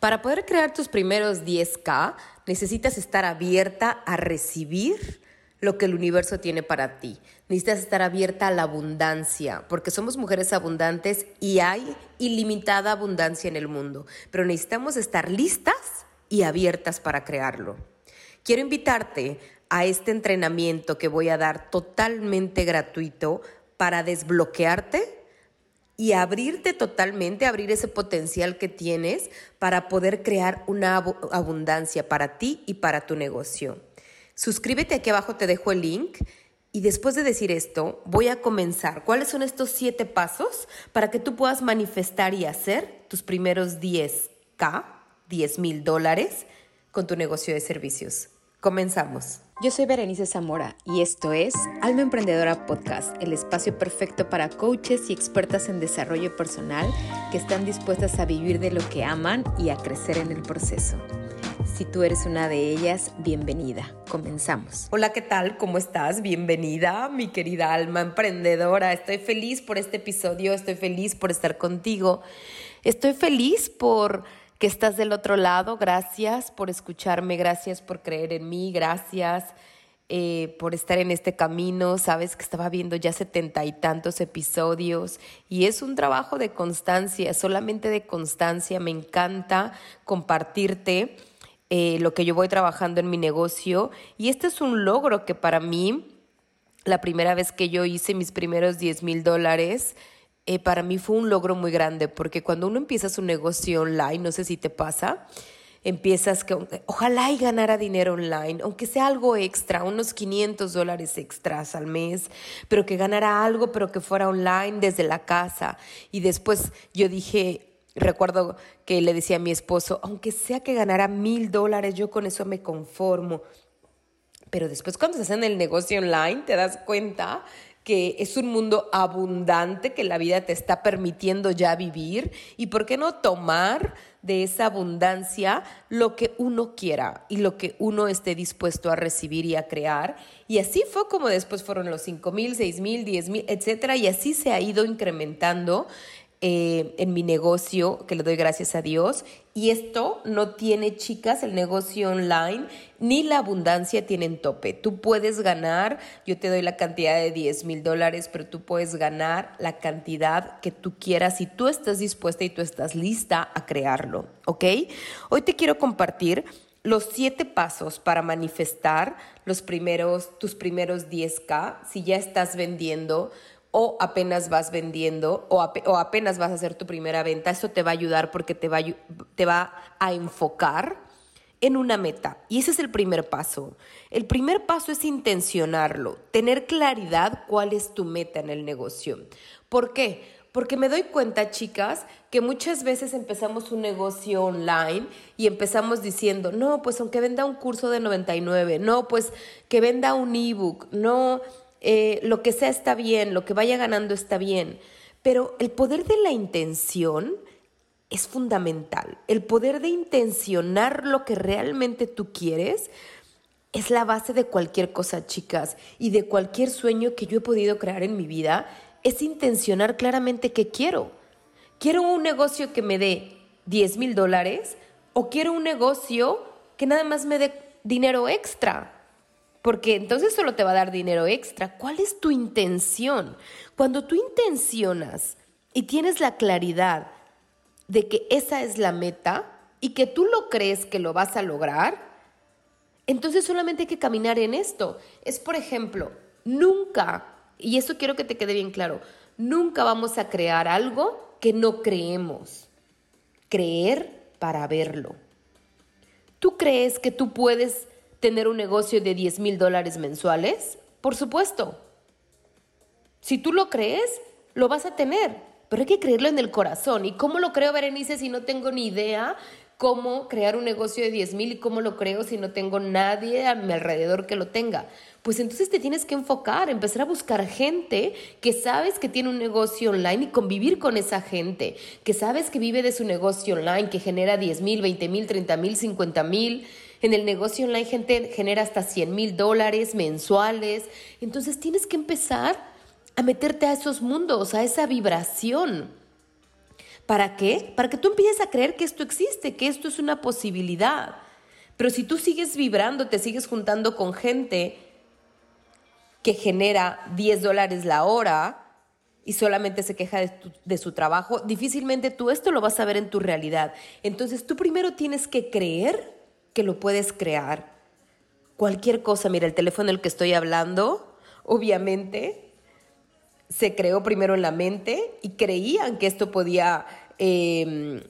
Para poder crear tus primeros 10K, necesitas estar abierta a recibir lo que el universo tiene para ti. Necesitas estar abierta a la abundancia, porque somos mujeres abundantes y hay ilimitada abundancia en el mundo, pero necesitamos estar listas y abiertas para crearlo. Quiero invitarte a este entrenamiento que voy a dar totalmente gratuito para desbloquearte y abrirte totalmente, abrir ese potencial que tienes para poder crear una abundancia para ti y para tu negocio. Suscríbete aquí abajo, te dejo el link. Y después de decir esto, voy a comenzar. ¿Cuáles son estos siete pasos para que tú puedas manifestar y hacer tus primeros 10K, 10 mil dólares con tu negocio de servicios? Comenzamos. Yo soy Berenice Zamora y esto es Alma Emprendedora Podcast, el espacio perfecto para coaches y expertas en desarrollo personal que están dispuestas a vivir de lo que aman y a crecer en el proceso. Si tú eres una de ellas, bienvenida. Comenzamos. Hola, ¿qué tal? ¿Cómo estás? Bienvenida, mi querida alma emprendedora. Estoy feliz por este episodio, estoy feliz por estar contigo. Estoy feliz por que estás del otro lado. Gracias por escucharme, gracias por creer en mí, gracias eh, por estar en este camino. Sabes que estaba viendo ya setenta y tantos episodios y es un trabajo de constancia, solamente de constancia. Me encanta compartirte. Eh, lo que yo voy trabajando en mi negocio y este es un logro que para mí, la primera vez que yo hice mis primeros 10 mil dólares, eh, para mí fue un logro muy grande, porque cuando uno empieza su negocio online, no sé si te pasa, empiezas que ojalá y ganara dinero online, aunque sea algo extra, unos 500 dólares extras al mes, pero que ganara algo, pero que fuera online desde la casa. Y después yo dije, recuerdo que le decía a mi esposo, aunque sea que ganara mil dólares, yo con eso me conformo. Pero después cuando se hace en el negocio online, te das cuenta que es un mundo abundante que la vida te está permitiendo ya vivir y por qué no tomar de esa abundancia lo que uno quiera y lo que uno esté dispuesto a recibir y a crear. Y así fue como después fueron los cinco mil, seis mil, diez mil, etcétera, y así se ha ido incrementando eh, en mi negocio, que le doy gracias a Dios. Y esto no tiene, chicas, el negocio online, ni la abundancia tienen tope. Tú puedes ganar, yo te doy la cantidad de 10 mil dólares, pero tú puedes ganar la cantidad que tú quieras si tú estás dispuesta y tú estás lista a crearlo, ¿ok? Hoy te quiero compartir los siete pasos para manifestar los primeros, tus primeros 10K si ya estás vendiendo o apenas vas vendiendo o, apenas vas a hacer tu primera venta, eso te va a ayudar porque te va, te va a enfocar en una meta. Y ese es el primer paso. El primer paso es intencionarlo, tener claridad cuál es tu meta en el negocio. ¿Por qué? Porque me doy cuenta, chicas, que muchas veces empezamos un negocio online y empezamos diciendo, no, pues aunque venda un curso de 99, no, pues que venda un ebook, no, eh, lo que sea está bien, lo que vaya ganando está bien, pero el poder de la intención es fundamental. El poder de intencionar lo que realmente tú quieres es la base de cualquier cosa, chicas, y de cualquier sueño que yo he podido crear en mi vida, es intencionar claramente qué quiero. ¿Quiero un negocio que me dé 10 mil dólares o quiero un negocio que nada más me dé dinero extra? Porque entonces solo te va a dar dinero extra. ¿Cuál es tu intención? Cuando tú intencionas y tienes la claridad de que esa es la meta y que tú lo crees que lo vas a lograr, entonces solamente hay que caminar en esto. Es, por ejemplo, nunca, y eso quiero que te quede bien claro, nunca vamos a crear algo que no creemos. Creer para verlo. ¿Tú crees que tú puedes tener un negocio de 10 mil dólares mensuales? Por supuesto. Si tú lo crees, lo vas a tener, pero hay que creerlo en el corazón. ¿Y cómo lo creo, Berenice, si no tengo ni idea cómo crear un negocio de 10 mil y cómo lo creo si no tengo nadie a mi alrededor que lo tenga? Pues entonces te tienes que enfocar, empezar a buscar gente que sabes que tiene un negocio online y convivir con esa gente, que sabes que vive de su negocio online, que genera 10 mil, 20 mil, 30 mil, 50 mil en el negocio online gente genera hasta 100 mil dólares mensuales. Entonces tienes que empezar a meterte a esos mundos, a esa vibración. ¿Para qué? Para que tú empieces a creer que esto existe, que esto es una posibilidad. Pero si tú sigues vibrando, te sigues juntando con gente que genera 10 dólares la hora y solamente se queja de, de, su trabajo, difícilmente tú esto lo vas a ver en tu realidad. Entonces tú primero tienes que creer que lo puedes crear. Cualquier cosa, mira, el teléfono en el que estoy hablando, obviamente se creó primero en la mente y creían que esto podía, em,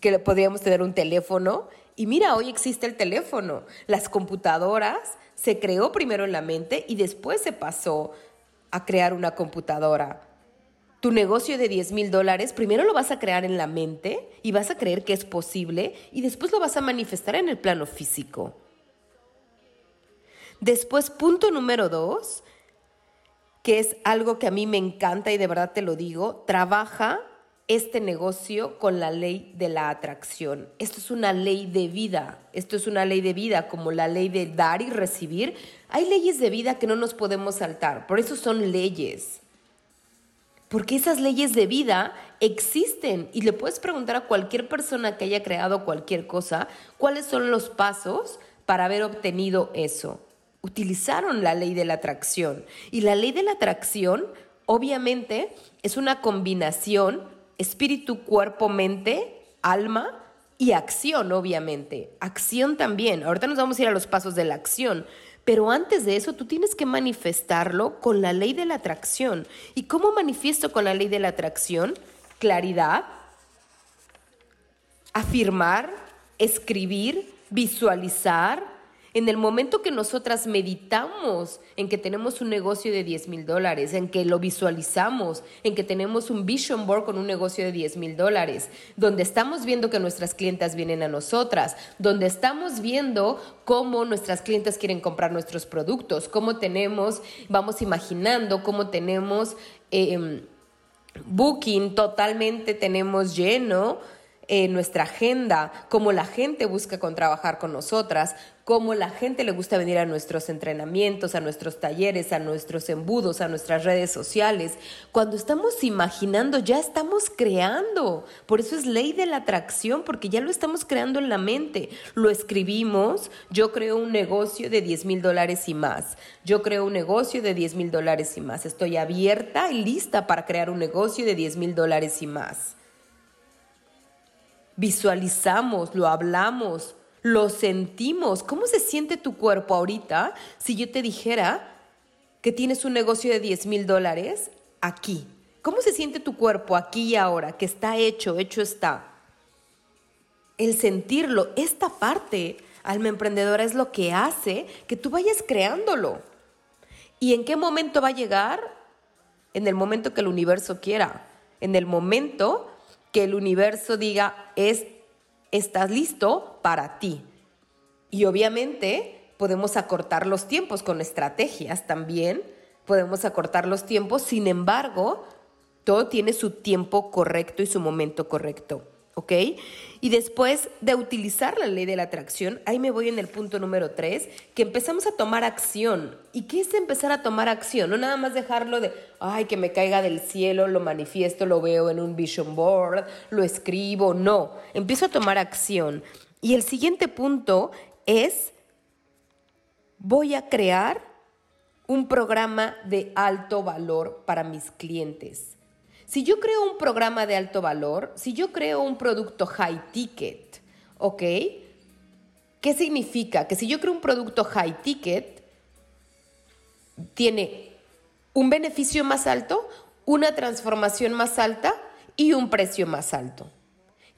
que podíamos tener un teléfono. Y mira, hoy existe el teléfono. Las computadoras se creó primero en la mente y después se pasó a crear una computadora. Tu negocio de 10 mil dólares, primero lo vas a crear en la mente y vas a creer que es posible y después lo vas a manifestar en el plano físico. Después, punto número dos, que es algo que a mí me encanta y de verdad te lo digo, trabaja este negocio con la ley de la atracción. Esto es una ley de vida, esto es una ley de vida como la ley de dar y recibir. Hay leyes de vida que no nos podemos saltar, por eso son leyes. Porque esas leyes de vida existen y le puedes preguntar a cualquier persona que haya creado cualquier cosa cuáles son los pasos para haber obtenido eso utilizaron la ley de la atracción. Y la ley de la atracción, obviamente, es una combinación espíritu, cuerpo, mente, alma y acción, obviamente. Acción también. Ahorita nos vamos a ir a los pasos de la acción. Pero antes de eso, tú tienes que manifestarlo con la ley de la atracción. ¿Y cómo manifiesto con la ley de la atracción? Claridad, afirmar, escribir, visualizar, en el momento que nosotras meditamos en que tenemos un negocio de 10 mil dólares, en que lo visualizamos, en que tenemos un vision board con un negocio de 10 mil dólares, donde estamos viendo que nuestras clientas vienen a nosotras, donde estamos viendo cómo nuestras clientes quieren comprar nuestros productos, cómo tenemos, vamos imaginando cómo tenemos em, booking totalmente, tenemos lleno en nuestra agenda, cómo la gente busca con trabajar con nosotras, cómo la gente le gusta venir a nuestros entrenamientos, a nuestros talleres, a nuestros embudos, a nuestras redes sociales. Cuando estamos imaginando, ya estamos creando. Por eso es ley de la atracción, porque ya lo estamos creando en la mente. Lo escribimos, yo creo un negocio de 10 mil dólares y más. Yo creo un negocio de 10 mil dólares y más. Estoy abierta y lista para crear un negocio de 10 mil dólares y más visualizamos, lo hablamos, lo sentimos. ¿Cómo se siente tu cuerpo ahorita si yo te dijera que tienes un negocio de 10 mil dólares aquí? ¿Cómo se siente tu cuerpo aquí y ahora? Que está hecho, hecho está. El sentirlo, esta parte, alma emprendedora, es lo que hace que tú vayas creándolo. ¿Y en qué momento va a llegar? En el momento que el universo quiera. En el momento que el universo diga, es, estás listo para ti. Y obviamente podemos acortar los tiempos con estrategias también, podemos acortar los tiempos, sin embargo, todo tiene su tiempo correcto y su momento correcto. ¿Ok? Y después de utilizar la ley de la atracción, ahí me voy en el punto número tres, que empezamos a tomar acción. ¿Y qué es empezar a tomar acción? No nada más dejarlo de, ay, que me caiga del cielo, lo manifiesto, lo veo en un vision board, lo escribo, no, empiezo a tomar acción. Y el siguiente punto es, voy a crear un programa de alto valor para mis clientes. Si yo creo un programa de alto valor, si yo creo un producto high ticket, ¿ok? ¿Qué significa? Que si yo creo un producto high ticket, tiene un beneficio más alto, una transformación más alta y un precio más alto.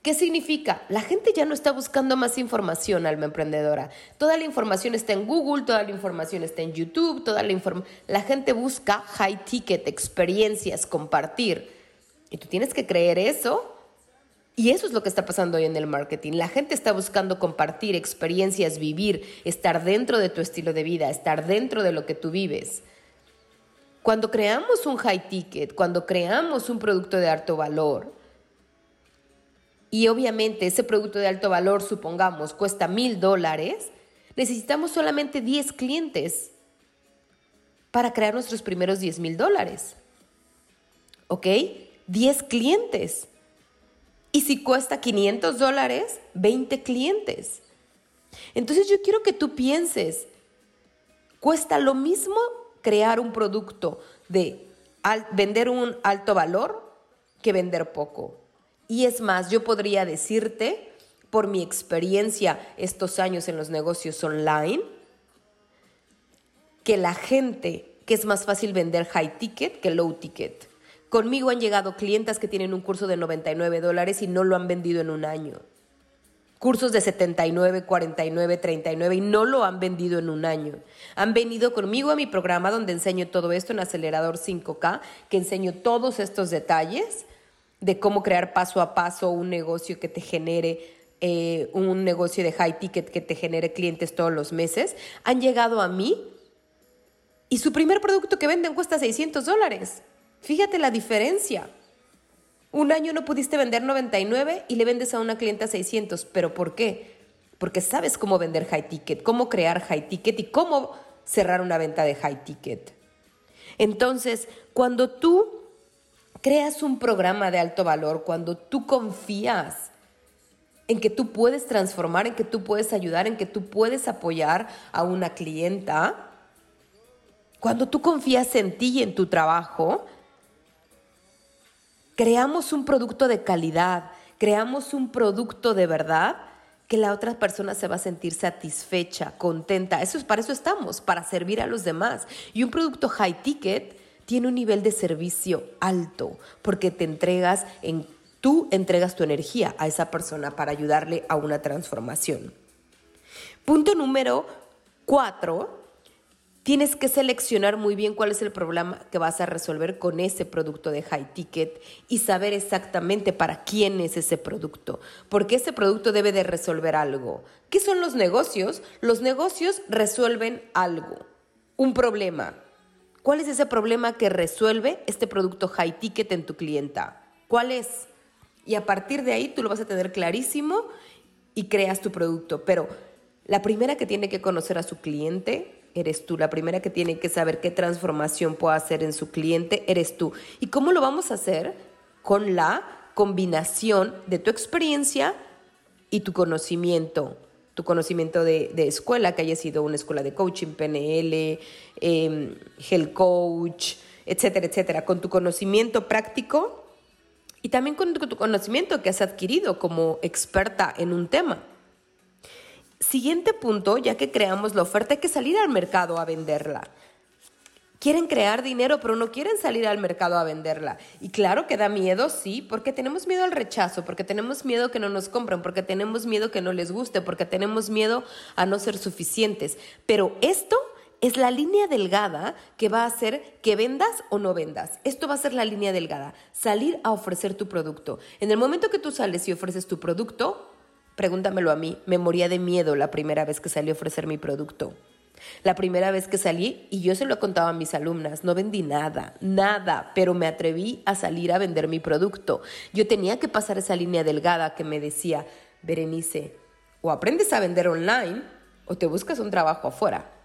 ¿Qué significa? La gente ya no está buscando más información, alma emprendedora. Toda la información está en Google, toda la información está en YouTube, toda la información... La gente busca high ticket, experiencias, compartir. Y tú tienes que creer eso. Y eso es lo que está pasando hoy en el marketing. La gente está buscando compartir experiencias, vivir, estar dentro de tu estilo de vida, estar dentro de lo que tú vives. Cuando creamos un high ticket, cuando creamos un producto de alto valor, y obviamente ese producto de alto valor, supongamos, cuesta mil dólares, necesitamos solamente 10 clientes para crear nuestros primeros 10 mil dólares. ¿Ok? 10 clientes. Y si cuesta 500 dólares, 20 clientes. Entonces yo quiero que tú pienses, cuesta lo mismo crear un producto de vender un alto valor que vender poco. Y es más, yo podría decirte, por mi experiencia estos años en los negocios online, que la gente, que es más fácil vender high ticket que low ticket. Conmigo han llegado clientas que tienen un curso de 99 dólares y no lo han vendido en un año cursos de 79, 49, 39 y no lo han vendido en un año. Han venido conmigo a mi programa donde enseño todo esto en Acelerador 5K, que enseño todos estos detalles de cómo crear paso a paso un negocio que te genere eh, un negocio de high ticket que te genere clientes todos los meses. Han llegado a mí y su primer producto que venden cuesta 600 dólares. Fíjate la diferencia. Un año no pudiste vender 99 y le vendes a una clienta 600. ¿Pero por qué? Porque sabes cómo vender high ticket, cómo crear high ticket y cómo cerrar una venta de high ticket. Entonces, cuando tú creas un programa de alto valor, cuando tú confías en que tú puedes transformar, en que tú puedes ayudar, en que tú puedes apoyar a una clienta, cuando tú confías en ti y en tu trabajo, creamos un producto de calidad, creamos un producto de verdad que la otra persona se va a sentir satisfecha, contenta. Eso es para eso estamos, para servir a los demás. Y un producto high ticket tiene un nivel de servicio alto porque te entregas en tú entregas tu energía a esa persona para ayudarle a una transformación. Punto número cuatro Tienes que seleccionar muy bien cuál es el problema que vas a resolver con ese producto de high ticket y saber exactamente para quién es ese producto, porque ese producto debe de resolver algo. ¿Qué son los negocios? Los negocios resuelven algo, un problema. ¿Cuál es ese problema que resuelve este producto high ticket en tu clienta? ¿Cuál es? Y a partir de ahí tú lo vas a tener clarísimo y creas tu producto. Pero la primera que tiene que conocer a su cliente eres tú. La primera que tiene que saber qué transformación puede hacer en su cliente eres tú. ¿Y cómo lo vamos a hacer? Con la combinación de tu experiencia y tu conocimiento. Tu conocimiento de, escuela, que haya sido una escuela de coaching, PNL, eh, em, Coach, etcétera, etcétera. Con tu conocimiento práctico y también con tu conocimiento que has adquirido como experta en un tema. Siguiente punto, ya que creamos la oferta, hay que salir al mercado a venderla. Quieren crear dinero, pero no quieren salir al mercado a venderla. Y claro que da miedo, sí, porque tenemos miedo al rechazo, porque tenemos miedo que no nos compren, porque tenemos miedo que no les guste, porque tenemos miedo a no ser suficientes. Pero esto es la línea delgada que va a hacer que vendas o no vendas. Esto va a ser la línea delgada, salir a ofrecer tu producto. En el momento que tú sales y ofreces tu producto, Pregúntamelo a mí, me moría de miedo la primera vez que salí a ofrecer mi producto. La primera vez que salí, y yo se lo contaba a mis alumnas, no vendí nada, nada, pero me atreví a salir a vender mi producto. Yo tenía que pasar esa línea delgada que me decía, Berenice, o aprendes a vender online o te buscas un trabajo afuera.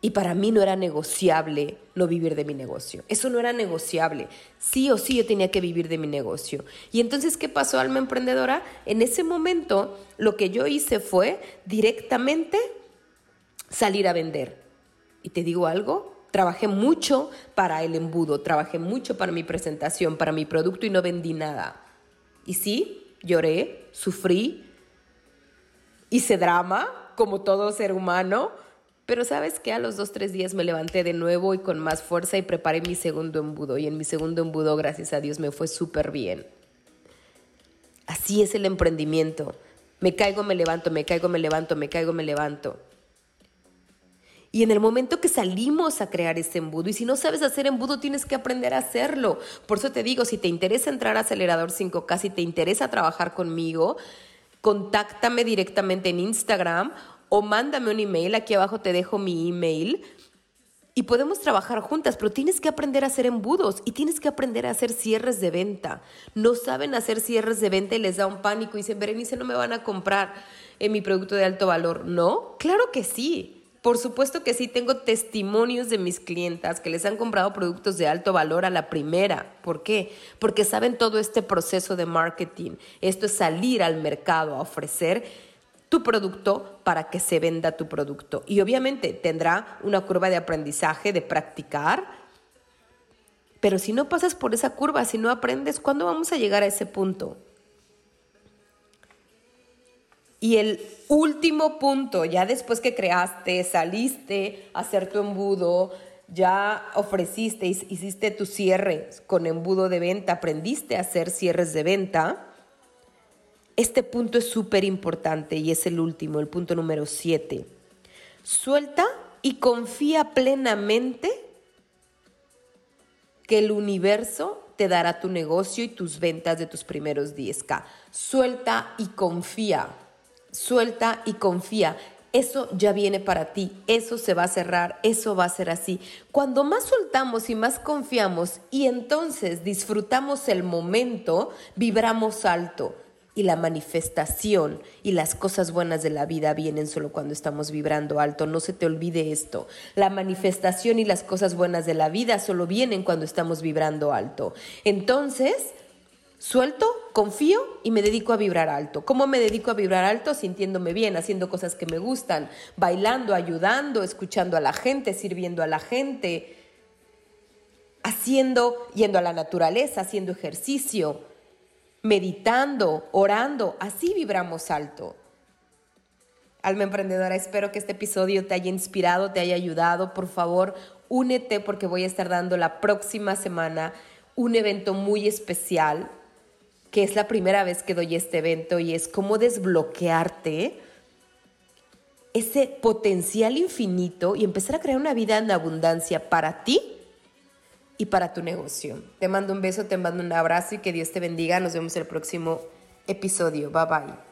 Y para mí no era negociable no vivir de mi negocio. Eso no era negociable. Sí o sí yo tenía que vivir de mi negocio. Y entonces, ¿qué pasó, alma emprendedora? En ese momento, lo que yo hice fue directamente salir a vender. Y te digo algo, trabajé mucho para el embudo, trabajé mucho para mi presentación, para mi producto y no vendí nada. Y sí, lloré, sufrí, hice drama, como todo ser humano pero sabes que a los dos, tres días me levanté de nuevo y con más fuerza y preparé mi segundo embudo. Y en mi segundo embudo, gracias a Dios, me fue súper bien. Así es el emprendimiento. Me caigo, me levanto, me caigo, me levanto, me caigo, me levanto. Y en el momento que salimos a crear ese embudo, y si no sabes hacer embudo, tienes que aprender a hacerlo. Por eso te digo, si te interesa entrar a Acelerador 5K, si te interesa trabajar conmigo, contáctame directamente en Instagram o mándame un email, aquí abajo te dejo mi email y podemos trabajar juntas, pero tienes que aprender a hacer embudos y tienes que aprender a hacer cierres de venta. No saben hacer cierres de venta y les da un pánico y dicen, Berenice, no me van a comprar en mi producto de alto valor. No, claro que sí. Por supuesto que sí, tengo testimonios de mis clientas que les han comprado productos de alto valor a la primera. ¿Por qué? Porque saben todo este proceso de marketing. Esto es salir al mercado a ofrecer tu producto para que se venda tu producto. Y obviamente tendrá una curva de aprendizaje, de practicar. Pero si no pasas por esa curva, si no aprendes, ¿cuándo vamos a llegar a ese punto? Y el último punto, ya después que creaste, saliste a hacer tu embudo, ya ofreciste, hiciste tu cierre con embudo de venta, aprendiste a hacer cierres de venta, este punto es súper importante y es el último, el punto número siete. Suelta y confía plenamente que el universo te dará tu negocio y tus ventas de tus primeros 10K. Suelta y confía suelta y confía. Eso ya viene para ti, eso se va a cerrar, eso va a ser así. Cuando más soltamos y más confiamos y entonces disfrutamos el momento, vibramos alto. Y la manifestación y las cosas buenas de la vida vienen solo cuando estamos vibrando alto. No se te olvide esto. La manifestación y las cosas buenas de la vida solo vienen cuando estamos vibrando alto. Entonces, Suelto, confío y me dedico a vibrar alto. ¿Cómo me dedico a vibrar alto? Sintiéndome bien, haciendo cosas que me gustan, bailando, ayudando, escuchando a la gente, sirviendo a la gente, haciendo, yendo a la naturaleza, haciendo ejercicio, meditando, orando. Así vibramos alto. Alma emprendedora, espero que este episodio te haya inspirado, te haya ayudado. Por favor, únete porque voy a estar dando la próxima semana un evento muy especial que es la primera vez que doy este evento y es cómo desbloquearte ese potencial infinito y empezar a crear una vida en abundancia para ti y para tu negocio. Te mando un beso, te mando un abrazo y que Dios te bendiga. Nos vemos el próximo episodio. Bye bye.